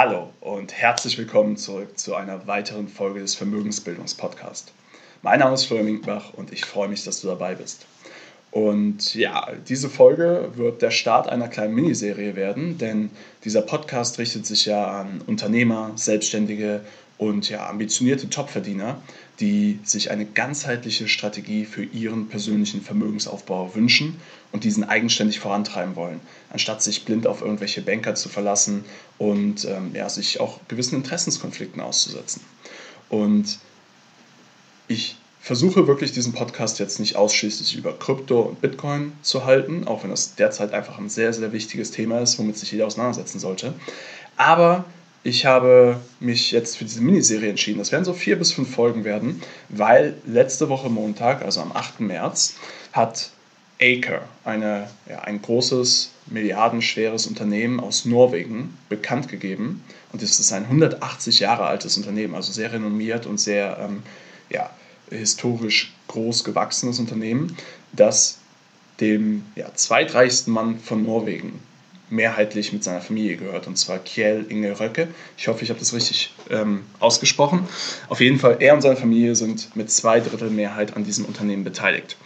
Hallo und herzlich willkommen zurück zu einer weiteren Folge des Vermögensbildungspodcasts. Mein Name ist Florian Minkbach und ich freue mich, dass du dabei bist. Und ja, diese Folge wird der Start einer kleinen Miniserie werden, denn dieser Podcast richtet sich ja an Unternehmer, Selbstständige und ja, ambitionierte Topverdiener, die sich eine ganzheitliche Strategie für ihren persönlichen Vermögensaufbau wünschen und diesen eigenständig vorantreiben wollen, anstatt sich blind auf irgendwelche Banker zu verlassen und ähm, ja, sich auch gewissen Interessenskonflikten auszusetzen. Und ich versuche wirklich diesen Podcast jetzt nicht ausschließlich über Krypto und Bitcoin zu halten, auch wenn das derzeit einfach ein sehr, sehr wichtiges Thema ist, womit sich jeder auseinandersetzen sollte. Aber ich habe mich jetzt für diese Miniserie entschieden. Das werden so vier bis fünf Folgen werden, weil letzte Woche Montag, also am 8. März, hat Aker, eine, ja, ein großes, milliardenschweres Unternehmen aus Norwegen, bekannt gegeben. Und das ist ein 180 Jahre altes Unternehmen, also sehr renommiert und sehr ähm, ja, historisch groß gewachsenes Unternehmen, das dem ja, zweitreichsten Mann von Norwegen mehrheitlich mit seiner Familie gehört, und zwar Kjell Inge Röcke. Ich hoffe, ich habe das richtig ähm, ausgesprochen. Auf jeden Fall, er und seine Familie sind mit zwei Drittel Mehrheit an diesem Unternehmen beteiligt.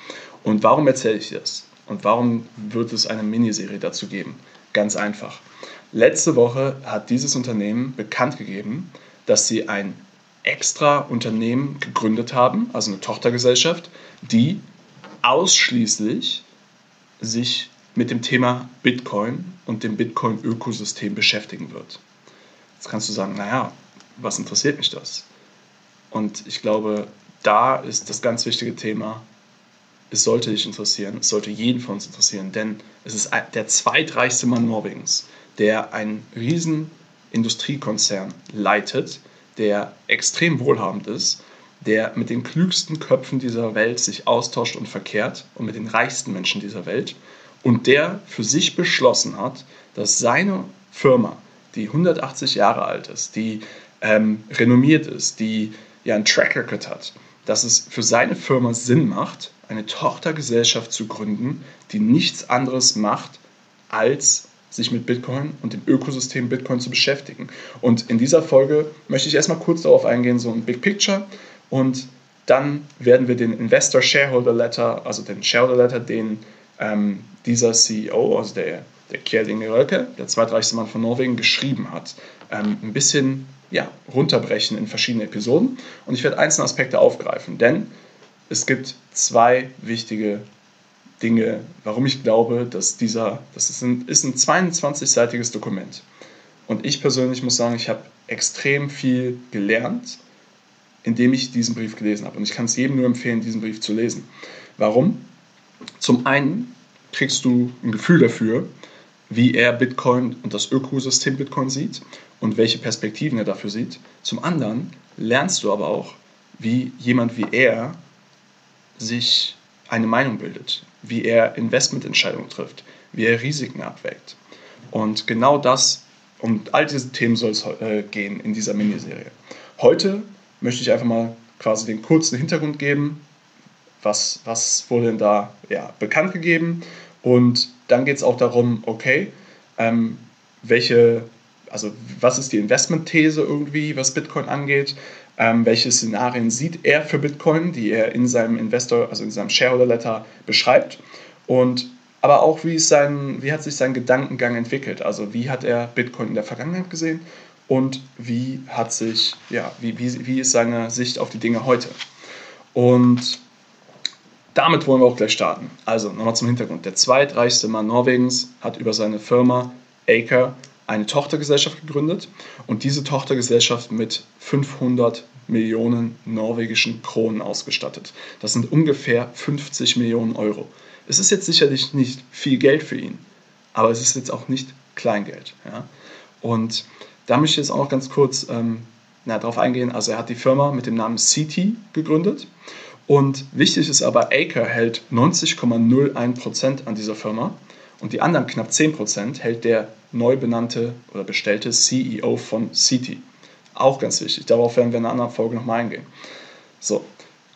Und warum erzähle ich das? Und warum wird es eine Miniserie dazu geben? Ganz einfach. Letzte Woche hat dieses Unternehmen bekannt gegeben, dass sie ein extra Unternehmen gegründet haben, also eine Tochtergesellschaft, die ausschließlich sich mit dem Thema Bitcoin und dem Bitcoin-Ökosystem beschäftigen wird. Jetzt kannst du sagen, naja, was interessiert mich das? Und ich glaube, da ist das ganz wichtige Thema, es sollte dich interessieren, es sollte jeden von uns interessieren, denn es ist der zweitreichste Mann Norwegens, der einen riesen Industriekonzern leitet, der extrem wohlhabend ist, der mit den klügsten Köpfen dieser Welt sich austauscht und verkehrt und mit den reichsten Menschen dieser Welt und der für sich beschlossen hat, dass seine Firma, die 180 Jahre alt ist, die ähm, renommiert ist, die ja einen Track Record hat, dass es für seine Firma Sinn macht, eine Tochtergesellschaft zu gründen, die nichts anderes macht, als sich mit Bitcoin und dem Ökosystem Bitcoin zu beschäftigen. Und in dieser Folge möchte ich erstmal kurz darauf eingehen, so ein Big Picture und dann werden wir den Investor Shareholder Letter, also den Shareholder Letter, den ähm, dieser CEO, also der, der Kjell Rölke, der zweitreichste Mann von Norwegen, geschrieben hat, ähm, ein bisschen ja, runterbrechen in verschiedene Episoden. Und ich werde einzelne Aspekte aufgreifen, denn es gibt zwei wichtige Dinge, warum ich glaube, dass dieser, das ist ein, ist ein 22-seitiges Dokument. Und ich persönlich muss sagen, ich habe extrem viel gelernt, indem ich diesen Brief gelesen habe. Und ich kann es jedem nur empfehlen, diesen Brief zu lesen. Warum? Zum einen kriegst du ein Gefühl dafür, wie er Bitcoin und das Ökosystem Bitcoin sieht und welche Perspektiven er dafür sieht. Zum anderen lernst du aber auch, wie jemand wie er sich eine Meinung bildet, wie er Investmententscheidungen trifft, wie er Risiken abwägt. Und genau das, um all diese Themen soll es äh, gehen in dieser Miniserie. Heute möchte ich einfach mal quasi den kurzen Hintergrund geben, was, was wurde denn da ja, bekannt gegeben. Und dann geht es auch darum, okay, ähm, welche, also was ist die Investmentthese irgendwie, was Bitcoin angeht, ähm, welche Szenarien sieht er für Bitcoin, die er in seinem Investor, also in seinem Shareholder Letter beschreibt. Und aber auch, wie, ist sein, wie hat sich sein Gedankengang entwickelt? Also wie hat er Bitcoin in der Vergangenheit gesehen und wie hat sich, ja, wie, wie, wie ist seine Sicht auf die Dinge heute? Und damit wollen wir auch gleich starten. Also nochmal zum Hintergrund. Der zweitreichste Mann Norwegens hat über seine Firma Aker eine Tochtergesellschaft gegründet und diese Tochtergesellschaft mit 500 Millionen norwegischen Kronen ausgestattet. Das sind ungefähr 50 Millionen Euro. Es ist jetzt sicherlich nicht viel Geld für ihn, aber es ist jetzt auch nicht Kleingeld. Ja? Und da möchte ich jetzt auch noch ganz kurz ähm, darauf eingehen. Also er hat die Firma mit dem Namen CT gegründet und wichtig ist aber, Aker hält 90,01% an dieser Firma und die anderen knapp 10% hält der neu benannte oder bestellte CEO von City. Auch ganz wichtig, darauf werden wir in einer anderen Folge nochmal eingehen. So,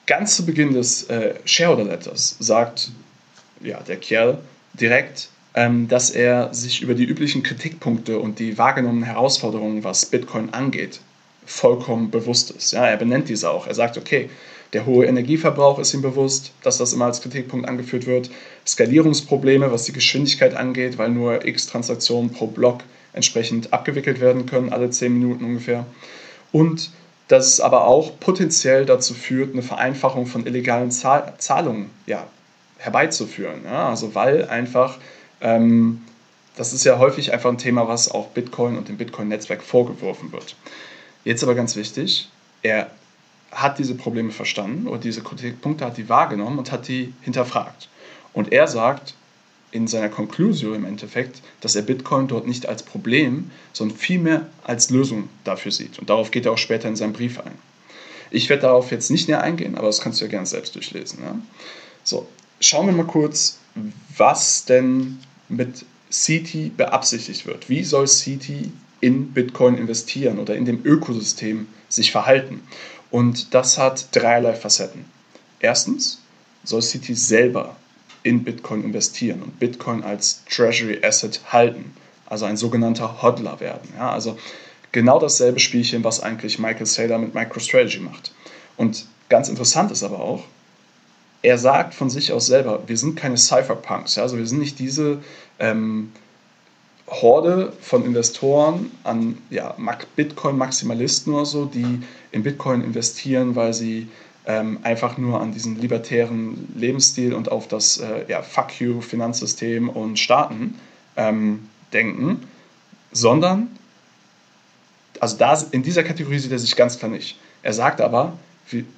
ganz zu Beginn des äh, Shareholder Letters sagt ja, der Kerl direkt, ähm, dass er sich über die üblichen Kritikpunkte und die wahrgenommenen Herausforderungen, was Bitcoin angeht, vollkommen bewusst ist. Ja, er benennt diese auch. Er sagt, okay, der hohe Energieverbrauch ist ihm bewusst, dass das immer als Kritikpunkt angeführt wird. Skalierungsprobleme, was die Geschwindigkeit angeht, weil nur x Transaktionen pro Block entsprechend abgewickelt werden können, alle 10 Minuten ungefähr. Und dass es aber auch potenziell dazu führt, eine Vereinfachung von illegalen Zahlungen ja, herbeizuführen. Ja, also weil einfach, ähm, das ist ja häufig einfach ein Thema, was auch Bitcoin und dem Bitcoin-Netzwerk vorgeworfen wird. Jetzt aber ganz wichtig, er hat diese Probleme verstanden oder diese Kritikpunkte hat die wahrgenommen und hat die hinterfragt. Und er sagt in seiner Conclusio im Endeffekt, dass er Bitcoin dort nicht als Problem, sondern vielmehr als Lösung dafür sieht. Und darauf geht er auch später in seinem Brief ein. Ich werde darauf jetzt nicht näher eingehen, aber das kannst du ja gerne selbst durchlesen. Ja? So, schauen wir mal kurz, was denn mit CT beabsichtigt wird. Wie soll CT in Bitcoin investieren oder in dem Ökosystem sich verhalten? Und das hat dreierlei Facetten. Erstens soll City selber in Bitcoin investieren und Bitcoin als Treasury Asset halten, also ein sogenannter Hodler werden. Ja, also genau dasselbe Spielchen, was eigentlich Michael Saylor mit MicroStrategy macht. Und ganz interessant ist aber auch, er sagt von sich aus selber, wir sind keine Cypherpunks, ja, also wir sind nicht diese ähm, Horde von Investoren an ja, Bitcoin-Maximalisten oder so, die in Bitcoin investieren, weil sie ähm, einfach nur an diesen libertären Lebensstil und auf das äh, ja, Fuck you Finanzsystem und Staaten ähm, denken, sondern, also da, in dieser Kategorie sieht er sich ganz klar nicht. Er sagt aber,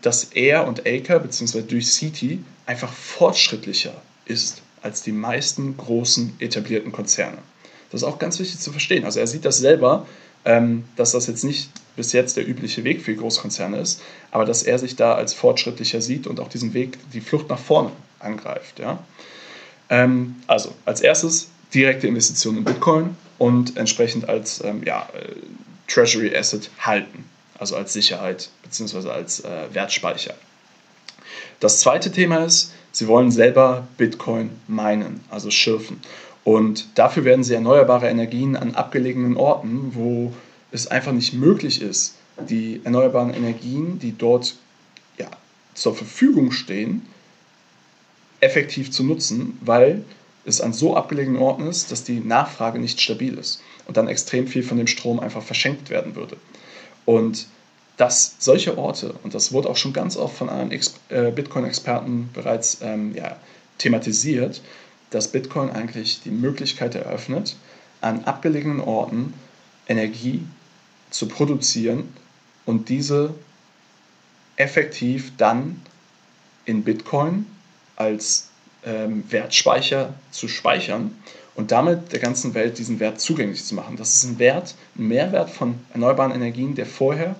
dass er und Aker bzw. durch City einfach fortschrittlicher ist als die meisten großen etablierten Konzerne. Das ist auch ganz wichtig zu verstehen. Also er sieht das selber, ähm, dass das jetzt nicht bis jetzt der übliche Weg für Großkonzerne ist, aber dass er sich da als fortschrittlicher sieht und auch diesen Weg, die Flucht nach vorne angreift. Ja? Ähm, also als erstes direkte Investitionen in Bitcoin und entsprechend als ähm, ja, äh, Treasury Asset halten, also als Sicherheit bzw. als äh, Wertspeicher. Das zweite Thema ist, sie wollen selber Bitcoin meinen, also schürfen. Und dafür werden sie erneuerbare Energien an abgelegenen Orten, wo es einfach nicht möglich ist, die erneuerbaren Energien, die dort ja, zur Verfügung stehen, effektiv zu nutzen, weil es an so abgelegenen Orten ist, dass die Nachfrage nicht stabil ist und dann extrem viel von dem Strom einfach verschenkt werden würde. Und dass solche Orte, und das wurde auch schon ganz oft von anderen äh, Bitcoin-Experten bereits ähm, ja, thematisiert, dass Bitcoin eigentlich die Möglichkeit eröffnet, an abgelegenen Orten Energie zu produzieren und diese effektiv dann in Bitcoin als ähm, Wertspeicher zu speichern und damit der ganzen Welt diesen Wert zugänglich zu machen. Das ist ein Wert, ein Mehrwert von erneuerbaren Energien, der vorher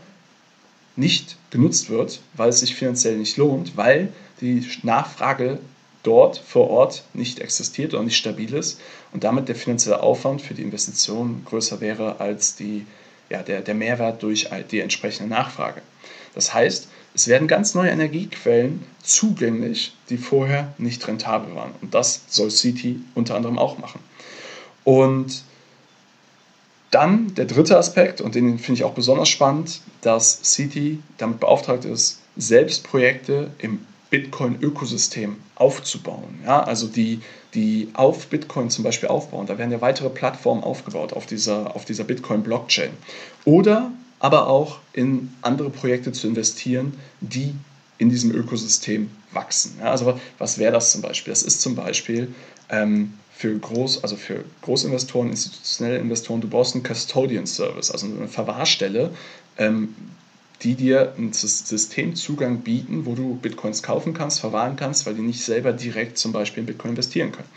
nicht genutzt wird, weil es sich finanziell nicht lohnt, weil die Nachfrage dort vor Ort nicht existiert oder nicht stabil ist und damit der finanzielle Aufwand für die Investition größer wäre als die, ja, der, der Mehrwert durch die entsprechende Nachfrage. Das heißt, es werden ganz neue Energiequellen zugänglich, die vorher nicht rentabel waren. Und das soll City unter anderem auch machen. Und dann der dritte Aspekt, und den finde ich auch besonders spannend, dass City damit beauftragt ist, selbst Projekte im Bitcoin-Ökosystem aufzubauen. Ja, also die, die auf Bitcoin zum Beispiel aufbauen. Da werden ja weitere Plattformen aufgebaut auf dieser, auf dieser Bitcoin-Blockchain. Oder aber auch in andere Projekte zu investieren, die in diesem Ökosystem wachsen. Ja, also was wäre das zum Beispiel? Das ist zum Beispiel ähm, für Groß, also für Großinvestoren, institutionelle Investoren, du brauchst einen Custodian Service, also eine Verwahrstelle, ähm, die dir einen Systemzugang bieten, wo du Bitcoins kaufen kannst, verwahren kannst, weil die nicht selber direkt zum Beispiel in Bitcoin investieren können.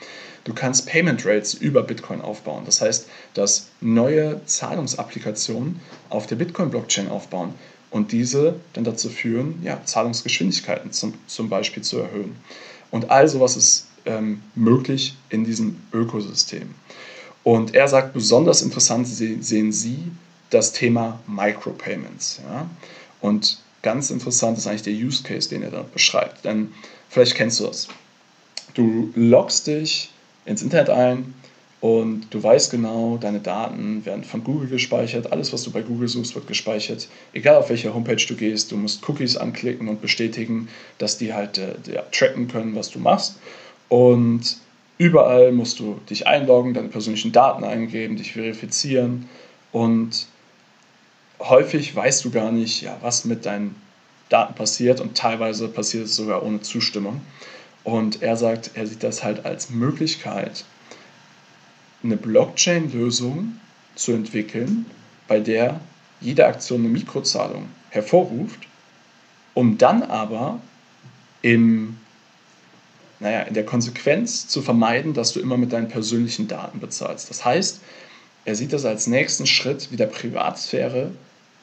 Du kannst Payment Rates über Bitcoin aufbauen. Das heißt, dass neue Zahlungsapplikationen auf der Bitcoin-Blockchain aufbauen und diese dann dazu führen, ja, Zahlungsgeschwindigkeiten zum, zum Beispiel zu erhöhen. Und all sowas ist ähm, möglich in diesem Ökosystem. Und er sagt, besonders interessant sehen Sie das Thema Micropayments. Ja? Und ganz interessant ist eigentlich der Use Case, den er da beschreibt. Denn vielleicht kennst du das. Du loggst dich ins Internet ein, und du weißt genau, deine Daten werden von Google gespeichert, alles, was du bei Google suchst, wird gespeichert. Egal auf welche Homepage du gehst, du musst Cookies anklicken und bestätigen, dass die halt äh, tracken können, was du machst. Und überall musst du dich einloggen, deine persönlichen Daten eingeben, dich verifizieren und häufig weißt du gar nicht, ja, was mit deinen Daten passiert und teilweise passiert es sogar ohne Zustimmung. Und er sagt, er sieht das halt als Möglichkeit, eine Blockchain-Lösung zu entwickeln, bei der jede Aktion eine Mikrozahlung hervorruft, um dann aber im, naja, in der Konsequenz zu vermeiden, dass du immer mit deinen persönlichen Daten bezahlst. Das heißt, er sieht das als nächsten Schritt wieder Privatsphäre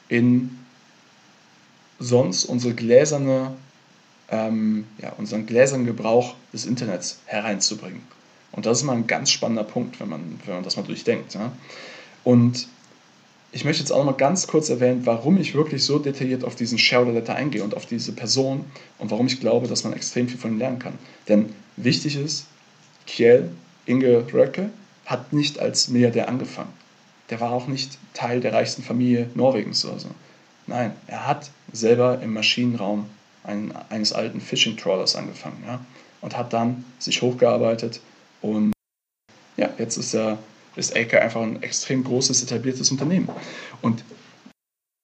in sonst unsere gläserne, ähm, ja, unseren gläsernen Gebrauch des Internets hereinzubringen. Und das ist mal ein ganz spannender Punkt, wenn man, wenn man das mal durchdenkt. Ja? Und ich möchte jetzt auch noch mal ganz kurz erwähnen, warum ich wirklich so detailliert auf diesen Shareholder Letter eingehe und auf diese Person und warum ich glaube, dass man extrem viel von ihm lernen kann. Denn wichtig ist, Kjell Inge Röcke hat nicht als Milliardär angefangen. Der war auch nicht Teil der reichsten Familie Norwegens oder so. Nein, er hat selber im Maschinenraum eines alten Fishing Trawlers angefangen ja? und hat dann sich hochgearbeitet und ja, jetzt ist, er, ist Aker einfach ein extrem großes, etabliertes Unternehmen. Und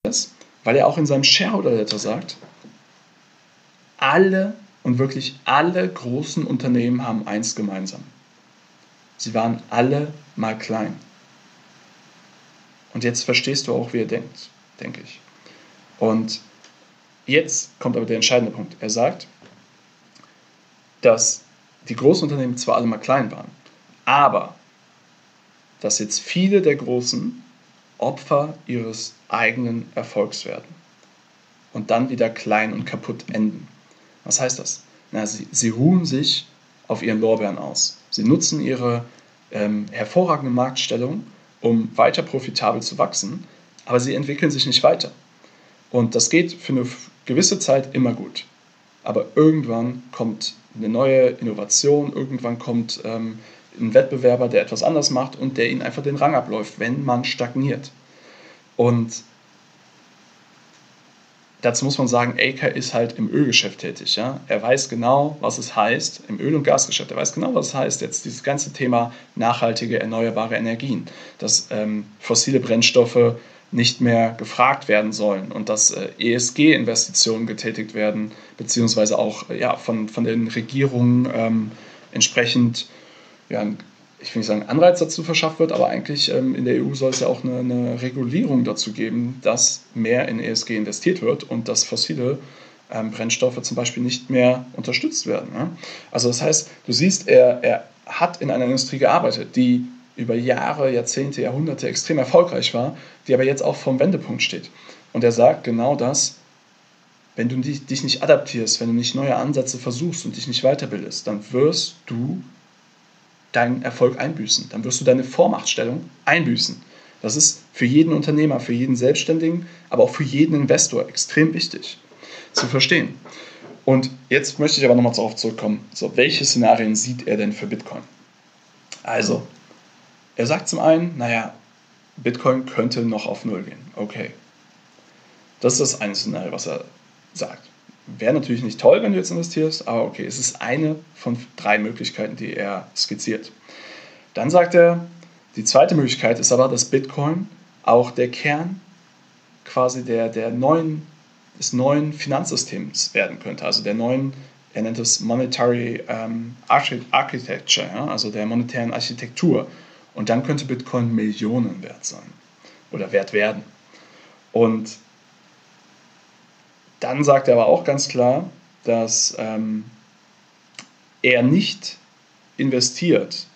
das, weil er auch in seinem Shareholder Letter sagt, alle und wirklich alle großen Unternehmen haben eins gemeinsam. Sie waren alle mal klein. Und jetzt verstehst du auch, wie er denkt, denke ich. Und jetzt kommt aber der entscheidende Punkt. Er sagt, dass die großen Unternehmen zwar alle mal klein waren, aber dass jetzt viele der Großen Opfer ihres eigenen Erfolgs werden und dann wieder klein und kaputt enden. Was heißt das? Na, sie, sie ruhen sich auf ihren Lorbeeren aus. Sie nutzen ihre ähm, hervorragende Marktstellung, um weiter profitabel zu wachsen, aber sie entwickeln sich nicht weiter. Und das geht für eine gewisse Zeit immer gut. Aber irgendwann kommt eine neue Innovation, irgendwann kommt ähm, ein Wettbewerber, der etwas anders macht und der ihnen einfach den Rang abläuft, wenn man stagniert. Und dazu muss man sagen, Aker ist halt im Ölgeschäft tätig. Ja? Er weiß genau, was es heißt, im Öl- und Gasgeschäft, er weiß genau, was es heißt, jetzt dieses ganze Thema nachhaltige, erneuerbare Energien, dass ähm, fossile Brennstoffe nicht mehr gefragt werden sollen und dass äh, ESG-Investitionen getätigt werden, beziehungsweise auch ja, von, von den Regierungen ähm, entsprechend, ja, ich will nicht sagen Anreiz dazu verschafft wird, aber eigentlich ähm, in der EU soll es ja auch eine, eine, Regulierung dazu geben, dass mehr in ESG investiert wird und dass fossile ähm, Brennstoffe zum Beispiel nicht mehr unterstützt werden. Ja? Also das heißt, du siehst, er, er hat in einer Industrie gearbeitet, die über Jahre, Jahrzehnte, Jahrhunderte extrem erfolgreich war, die aber jetzt auch vom Wendepunkt steht. Und er sagt genau das, wenn du dich nicht adaptierst, wenn du nicht neue Ansätze versuchst und dich nicht weiterbildest, dann wirst du deinen Erfolg einbüßen. Dann wirst du deine Vormachtstellung einbüßen. Das ist für jeden Unternehmer, für jeden Selbstständigen, aber auch für jeden Investor extrem wichtig zu verstehen. Und jetzt möchte ich aber nochmal darauf zurückkommen, so, welche Szenarien sieht er denn für Bitcoin? Also, er sagt zum einen, naja, Bitcoin könnte noch auf Null gehen. Okay. Das ist das eine Szenario, was er sagt. Wäre natürlich nicht toll, wenn du jetzt investierst, aber okay, es ist eine von drei Möglichkeiten, die er skizziert. Dann sagt er, die zweite Möglichkeit ist aber, dass Bitcoin auch der Kern quasi der, der neuen, des neuen Finanzsystems werden könnte, also der neuen, er nennt es Monetary ähm, Architecture, ja, also der monetären Architektur. Und dann könnte Bitcoin Millionen wert sein oder wert werden. Und dann sagt er aber auch ganz klar, dass ähm, er nicht investiert.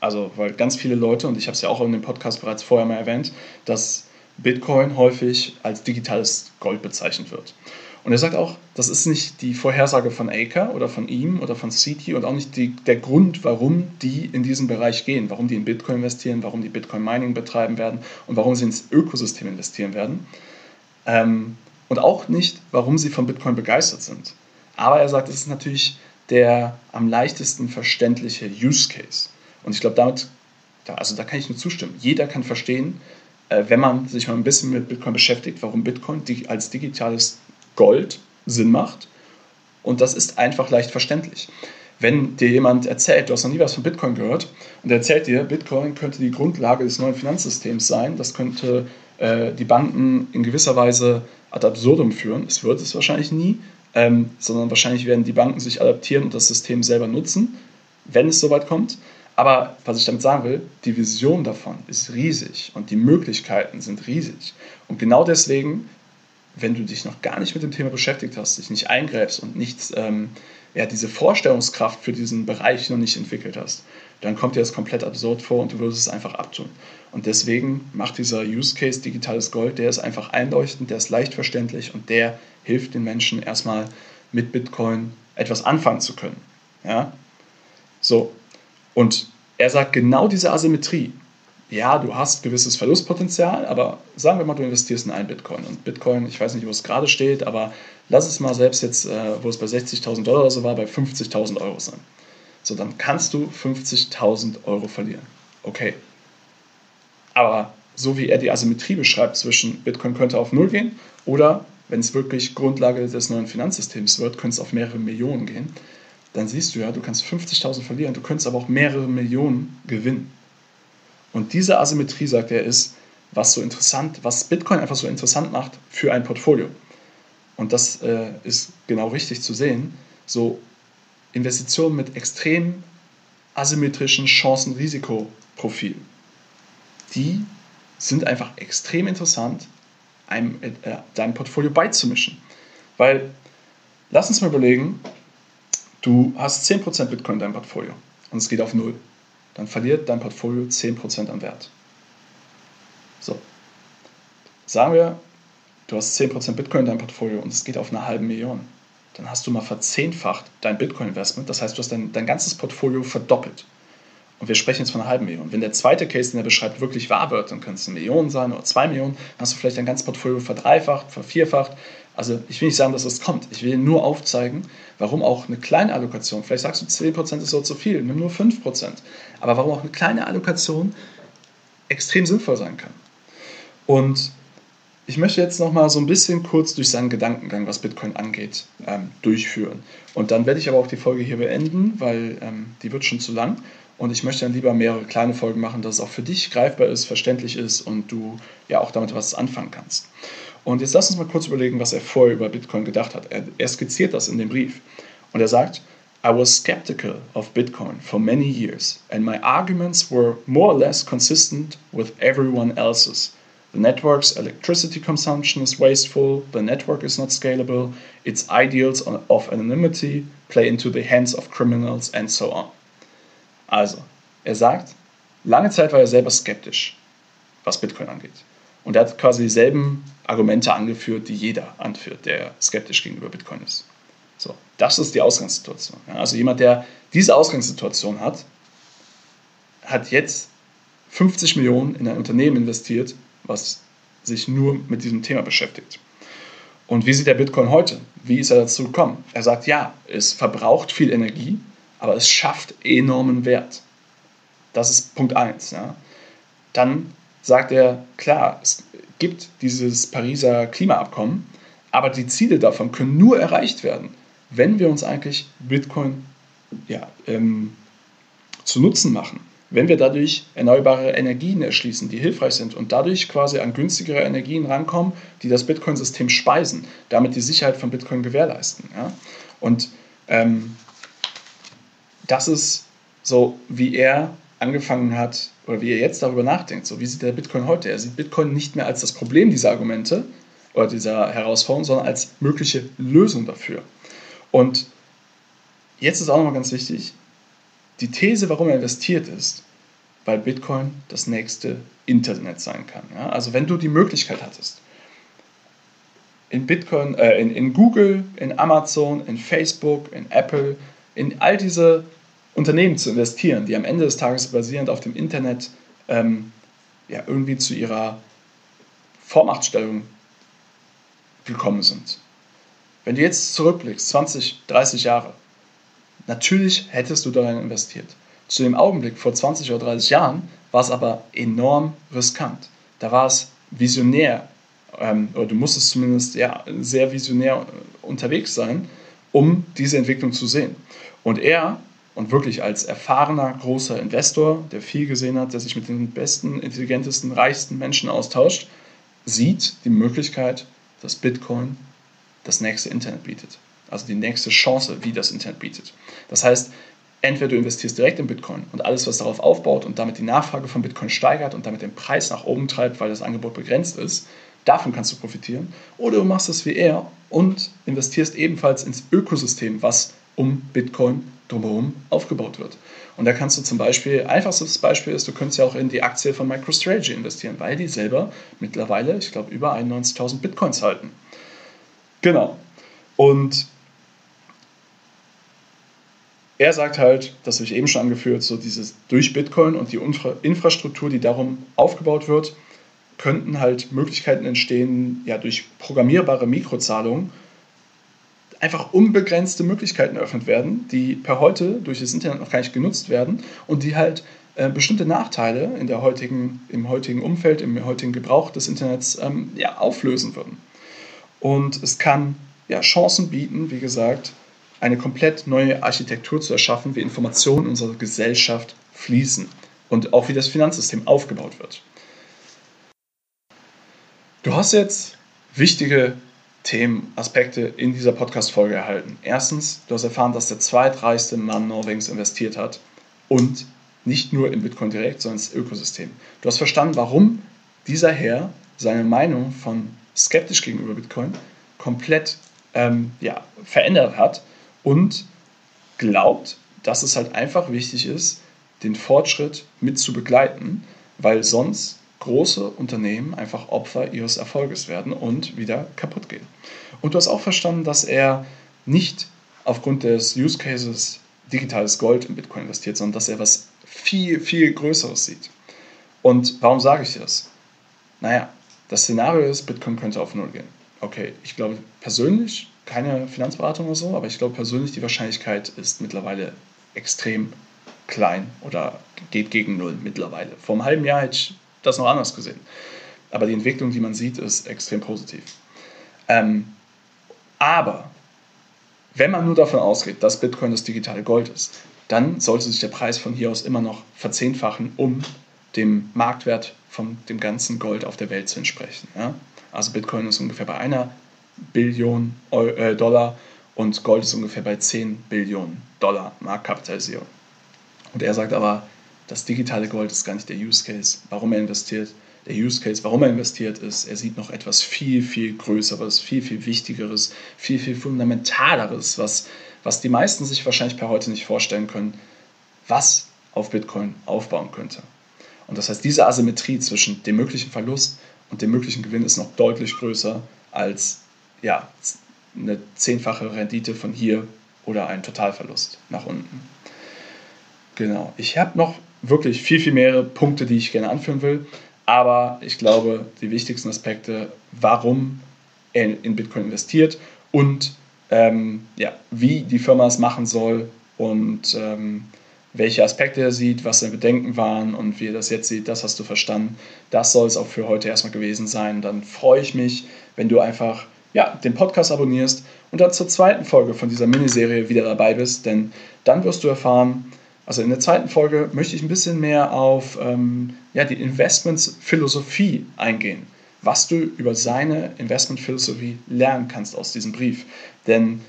Also, weil ganz viele Leute, und ich habe es ja auch in dem Podcast bereits vorher mal erwähnt, dass Bitcoin häufig als digitales Gold bezeichnet wird. Und er sagt auch, das ist nicht die Vorhersage von Aker oder von ihm oder von Citi und auch nicht die, der Grund, warum die in diesen Bereich gehen, warum die in Bitcoin investieren, warum die Bitcoin Mining betreiben werden und warum sie ins Ökosystem investieren werden. Ähm, und auch nicht, warum sie von Bitcoin begeistert sind. Aber er sagt, es ist natürlich der am leichtesten verständliche Use Case. Und ich glaube, damit Da, also da kann ich nur zustimmen. Jeder kann verstehen, äh, wenn man sich mal ein bisschen mit Bitcoin beschäftigt, warum Bitcoin als digitales Gold Sinn macht. Und das ist einfach leicht verständlich. Wenn dir jemand erzählt, du hast noch nie was von Bitcoin gehört, und er erzählt dir, Bitcoin könnte die Grundlage des neuen Finanzsystems sein, das könnte äh, die Banken in gewisser Weise ad absurdum führen. Es wird es wahrscheinlich nie, ähm, sondern wahrscheinlich werden die Banken sich adaptieren und das System selber nutzen, wenn es soweit kommt. Aber was ich damit sagen will, die Vision davon ist riesig und die Möglichkeiten sind riesig. Und genau deswegen, wenn du dich noch gar nicht mit dem Thema beschäftigt hast, dich nicht eingräbst und nicht ähm, ja, diese Vorstellungskraft für diesen Bereich noch nicht entwickelt hast, dann kommt dir das komplett absurd vor und du würdest es einfach abtun. Und deswegen macht dieser Use Case digitales Gold, der ist einfach einleuchtend, der ist leicht verständlich und der hilft den Menschen erstmal mit Bitcoin etwas anfangen zu können. Ja? So, und er sagt genau diese Asymmetrie. Ja, du hast gewisses Verlustpotenzial, aber sagen wir mal, du investierst in einen Bitcoin. Und Bitcoin, ich weiß nicht, wo es gerade steht, aber lass es mal selbst jetzt, äh, wo es bei 60.000 Dollar oder so war, bei 50.000 Euro sein. So, dann kannst du 50.000 Euro verlieren. Okay. Aber so wie er die Asymmetrie beschreibt zwischen Bitcoin könnte auf Null gehen oder wenn es wirklich Grundlage des neuen Finanzsystems wird, könnte es auf mehrere Millionen gehen dann siehst du ja, du kannst 50.000 verlieren, du könntest aber auch mehrere Millionen gewinnen. Und diese Asymmetrie, sagt er, ist, was so interessant, was Bitcoin einfach so interessant macht für ein Portfolio. Und das äh, ist genau richtig zu sehen. So Investitionen mit extrem asymmetrischen Chancen-Risikoprofil, die sind einfach extrem interessant, einem, äh, deinem Portfolio beizumischen. Weil, lass uns mal überlegen, Du hast 10% Bitcoin in deinem Portfolio und es geht auf Null. Dann verliert dein Portfolio 10% an Wert. So. Sagen wir, du hast 10% Bitcoin in deinem Portfolio und es geht auf eine halbe Million. Dann hast du mal verzehnfacht dein Bitcoin-Investment. Das heißt, du hast dein, dein ganzes Portfolio verdoppelt. Und wir sprechen jetzt von einer halben Million. Wenn der zweite Case, den er beschreibt, wirklich wahr wird, dann können es eine Million sein oder zwei Millionen, dann hast du vielleicht dein ganzes Portfolio verdreifacht, vervierfacht. Also ich will nicht sagen, dass das kommt. Ich will nur aufzeigen, warum auch eine kleine Allokation, vielleicht sagst du 10% ist so zu viel, nimm nur 5%, aber warum auch eine kleine Allokation extrem sinnvoll sein kann. Und ich möchte jetzt noch mal so ein bisschen kurz durch seinen Gedankengang, was Bitcoin angeht, ähm, durchführen. Und dann werde ich aber auch die Folge hier beenden, weil ähm, die wird schon zu lang. Und ich möchte dann lieber mehrere kleine Folgen machen, dass es auch für dich greifbar ist, verständlich ist und du ja auch damit was anfangen kannst. Und jetzt lass uns mal kurz überlegen, was er vorher über Bitcoin gedacht hat. Er, er skizziert das in dem Brief. Und er sagt, I was skeptical of Bitcoin for many years, and my arguments were more or less consistent with everyone else's. The network's electricity consumption is wasteful, the network is not scalable, its ideals of anonymity play into the hands of criminals, and so on. Also, er sagt, lange Zeit war er selber skeptisch, was Bitcoin angeht. Und er hat quasi dieselben Argumente angeführt, die jeder anführt, der skeptisch gegenüber Bitcoin ist. So, das ist die Ausgangssituation. Also jemand, der diese Ausgangssituation hat, hat jetzt 50 Millionen in ein Unternehmen investiert, was sich nur mit diesem Thema beschäftigt. Und wie sieht der Bitcoin heute? Wie ist er dazu gekommen? Er sagt, ja, es verbraucht viel Energie, aber es schafft enormen Wert. Das ist Punkt 1. Ja. Dann sagt er, klar, es gibt dieses Pariser Klimaabkommen, aber die Ziele davon können nur erreicht werden, wenn wir uns eigentlich Bitcoin ja, ähm, zu Nutzen machen. Wenn wir dadurch erneuerbare Energien erschließen, die hilfreich sind und dadurch quasi an günstigere Energien rankommen, die das Bitcoin-System speisen, damit die Sicherheit von Bitcoin gewährleisten. Ja? Und ähm, das ist so, wie er angefangen hat, oder wie er jetzt darüber nachdenkt, so wie sieht der Bitcoin heute? Er sieht Bitcoin nicht mehr als das Problem dieser Argumente oder dieser Herausforderung, sondern als mögliche Lösung dafür. Und jetzt ist auch nochmal ganz wichtig, die These, warum er investiert ist, weil Bitcoin das nächste Internet sein kann. Ja? Also wenn du die Möglichkeit hattest, in Bitcoin, äh, in, in Google, in Amazon, in Facebook, in Apple, in all diese Unternehmen zu investieren, die am Ende des Tages basierend auf dem Internet ähm, ja, irgendwie zu ihrer Vormachtstellung gekommen sind. Wenn du jetzt zurückblickst, 20, 30 Jahre, natürlich hättest du darin investiert. Zu dem Augenblick vor 20 oder 30 Jahren war es aber enorm riskant. Da war es visionär, ähm, oder du musstest zumindest ja, sehr visionär unterwegs sein, um diese Entwicklung zu sehen. Und er, und wirklich als erfahrener großer Investor, der viel gesehen hat, der sich mit den besten, intelligentesten, reichsten Menschen austauscht, sieht die Möglichkeit, dass Bitcoin das nächste Internet bietet. Also die nächste Chance, wie das Internet bietet. Das heißt, entweder du investierst direkt in Bitcoin und alles, was darauf aufbaut und damit die Nachfrage von Bitcoin steigert und damit den Preis nach oben treibt, weil das Angebot begrenzt ist, davon kannst du profitieren. Oder du machst es wie er und investierst ebenfalls ins Ökosystem, was um Bitcoin drumherum aufgebaut wird. Und da kannst du zum Beispiel, einfachstes Beispiel ist, du könntest ja auch in die Aktie von MicroStrategy investieren, weil die selber mittlerweile, ich glaube, über 91.000 Bitcoins halten. Genau. Und er sagt halt, das habe ich eben schon angeführt, so dieses durch Bitcoin und die Infra Infrastruktur, die darum aufgebaut wird, könnten halt Möglichkeiten entstehen, ja, durch programmierbare Mikrozahlungen einfach unbegrenzte Möglichkeiten eröffnet werden, die per heute durch das Internet noch gar nicht genutzt werden und die halt äh, bestimmte Nachteile in der heutigen, im heutigen Umfeld, im heutigen Gebrauch des Internets ähm, ja, auflösen würden. Und es kann ja, Chancen bieten, wie gesagt, eine komplett neue Architektur zu erschaffen, wie Informationen in unserer Gesellschaft fließen und auch wie das Finanzsystem aufgebaut wird. Du hast jetzt wichtige Themen, Aspekte in dieser Podcast-Folge erhalten. Erstens, du hast erfahren, dass der zweitreichste Mann Norwegens investiert hat und nicht nur in Bitcoin direkt, sondern ins Ökosystem. Du hast verstanden, warum dieser Herr seine Meinung von skeptisch gegenüber Bitcoin komplett ähm, ja, verändert hat und glaubt, dass es halt einfach wichtig ist, den Fortschritt mit zu begleiten, weil sonst große Unternehmen einfach Opfer ihres Erfolges werden und wieder kaputt gehen. Und du hast auch verstanden, dass er nicht aufgrund des Use Cases digitales Gold in Bitcoin investiert, sondern dass er was viel, viel Größeres sieht. Und warum sage ich das? Naja, das Szenario ist, Bitcoin könnte auf Null gehen. Okay, ich glaube persönlich, keine Finanzberatung oder so, aber ich glaube persönlich, die Wahrscheinlichkeit ist mittlerweile extrem klein oder geht gegen Null mittlerweile. Vor einem halben Jahr hätte ich das noch anders gesehen. Aber die Entwicklung, die man sieht, ist extrem positiv. Ähm, aber wenn man nur davon ausgeht, dass Bitcoin das digitale Gold ist, dann sollte sich der Preis von hier aus immer noch verzehnfachen, um dem Marktwert von dem ganzen Gold auf der Welt zu entsprechen. Ja? Also Bitcoin ist ungefähr bei einer Billion äh, Dollar und Gold ist ungefähr bei 10 Billionen Dollar Marktkapitalisierung. Und er sagt aber, das digitale Gold ist gar nicht der Use Case, warum er investiert. Der Use Case, warum er investiert, ist, er sieht noch etwas viel, viel Größeres, viel, viel Wichtigeres, viel, viel Fundamentaleres, was, was die meisten sich wahrscheinlich per heute nicht vorstellen können, was auf Bitcoin aufbauen könnte. Und das heißt, diese Asymmetrie zwischen dem möglichen Verlust und dem möglichen Gewinn ist noch deutlich größer als ja, eine zehnfache Rendite von hier oder ein Totalverlust nach unten. Genau. Ich habe noch wirklich viel, viel mehrere Punkte, die ich gerne anführen will. Aber ich glaube, die wichtigsten Aspekte, warum er in Bitcoin investiert und ähm, ja, wie die Firma es machen soll und ähm, welche Aspekte er sieht, was seine Bedenken waren und wie er das jetzt sieht, das hast du verstanden. Das soll es auch für heute erstmal gewesen sein. Dann freue ich mich, wenn du einfach ja, den Podcast abonnierst und dann zur zweiten Folge von dieser Miniserie wieder dabei bist, denn dann wirst du erfahren, also in der zweiten Folge möchte ich ein bisschen mehr auf ähm, ja, die Investmentsphilosophie eingehen, was du über seine Investmentphilosophie lernen kannst aus diesem Brief. Denn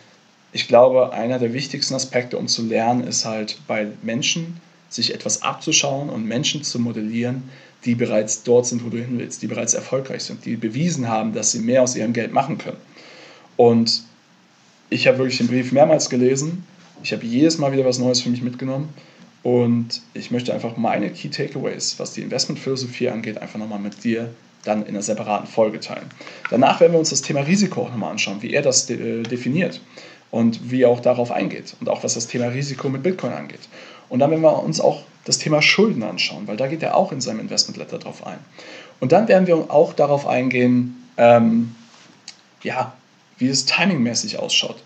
ich glaube, einer der wichtigsten Aspekte, um zu lernen, ist halt bei Menschen sich etwas abzuschauen und Menschen zu modellieren, die bereits dort sind, wo du hin willst, die bereits erfolgreich sind, die bewiesen haben, dass sie mehr aus ihrem Geld machen können. Und ich habe wirklich den Brief mehrmals gelesen ich habe jedes Mal wieder was Neues für mich mitgenommen und ich möchte einfach meine Key Takeaways, was die Investmentphilosophie angeht, einfach nochmal mit dir dann in einer separaten Folge teilen. Danach werden wir uns das Thema Risiko auch nochmal anschauen, wie er das de äh, definiert und wie er auch darauf eingeht und auch was das Thema Risiko mit Bitcoin angeht. Und dann werden wir uns auch das Thema Schulden anschauen, weil da geht er auch in seinem Investment Letter drauf ein. Und dann werden wir auch darauf eingehen, ähm, ja, wie es timingmäßig ausschaut.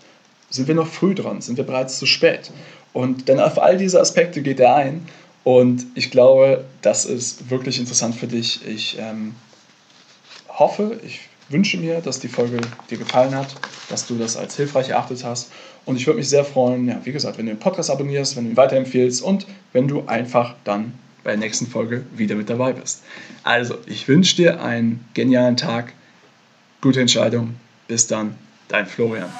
Sind wir noch früh dran? Sind wir bereits zu spät? Und denn auf all diese Aspekte geht er ein. Und ich glaube, das ist wirklich interessant für dich. Ich ähm, hoffe, ich wünsche mir, dass die Folge dir gefallen hat, dass du das als hilfreich erachtet hast. Und ich würde mich sehr freuen, ja, wie gesagt, wenn du den Podcast abonnierst, wenn du ihn weiterempfehlst und wenn du einfach dann bei der nächsten Folge wieder mit dabei bist. Also, ich wünsche dir einen genialen Tag, gute Entscheidung. Bis dann, dein Florian.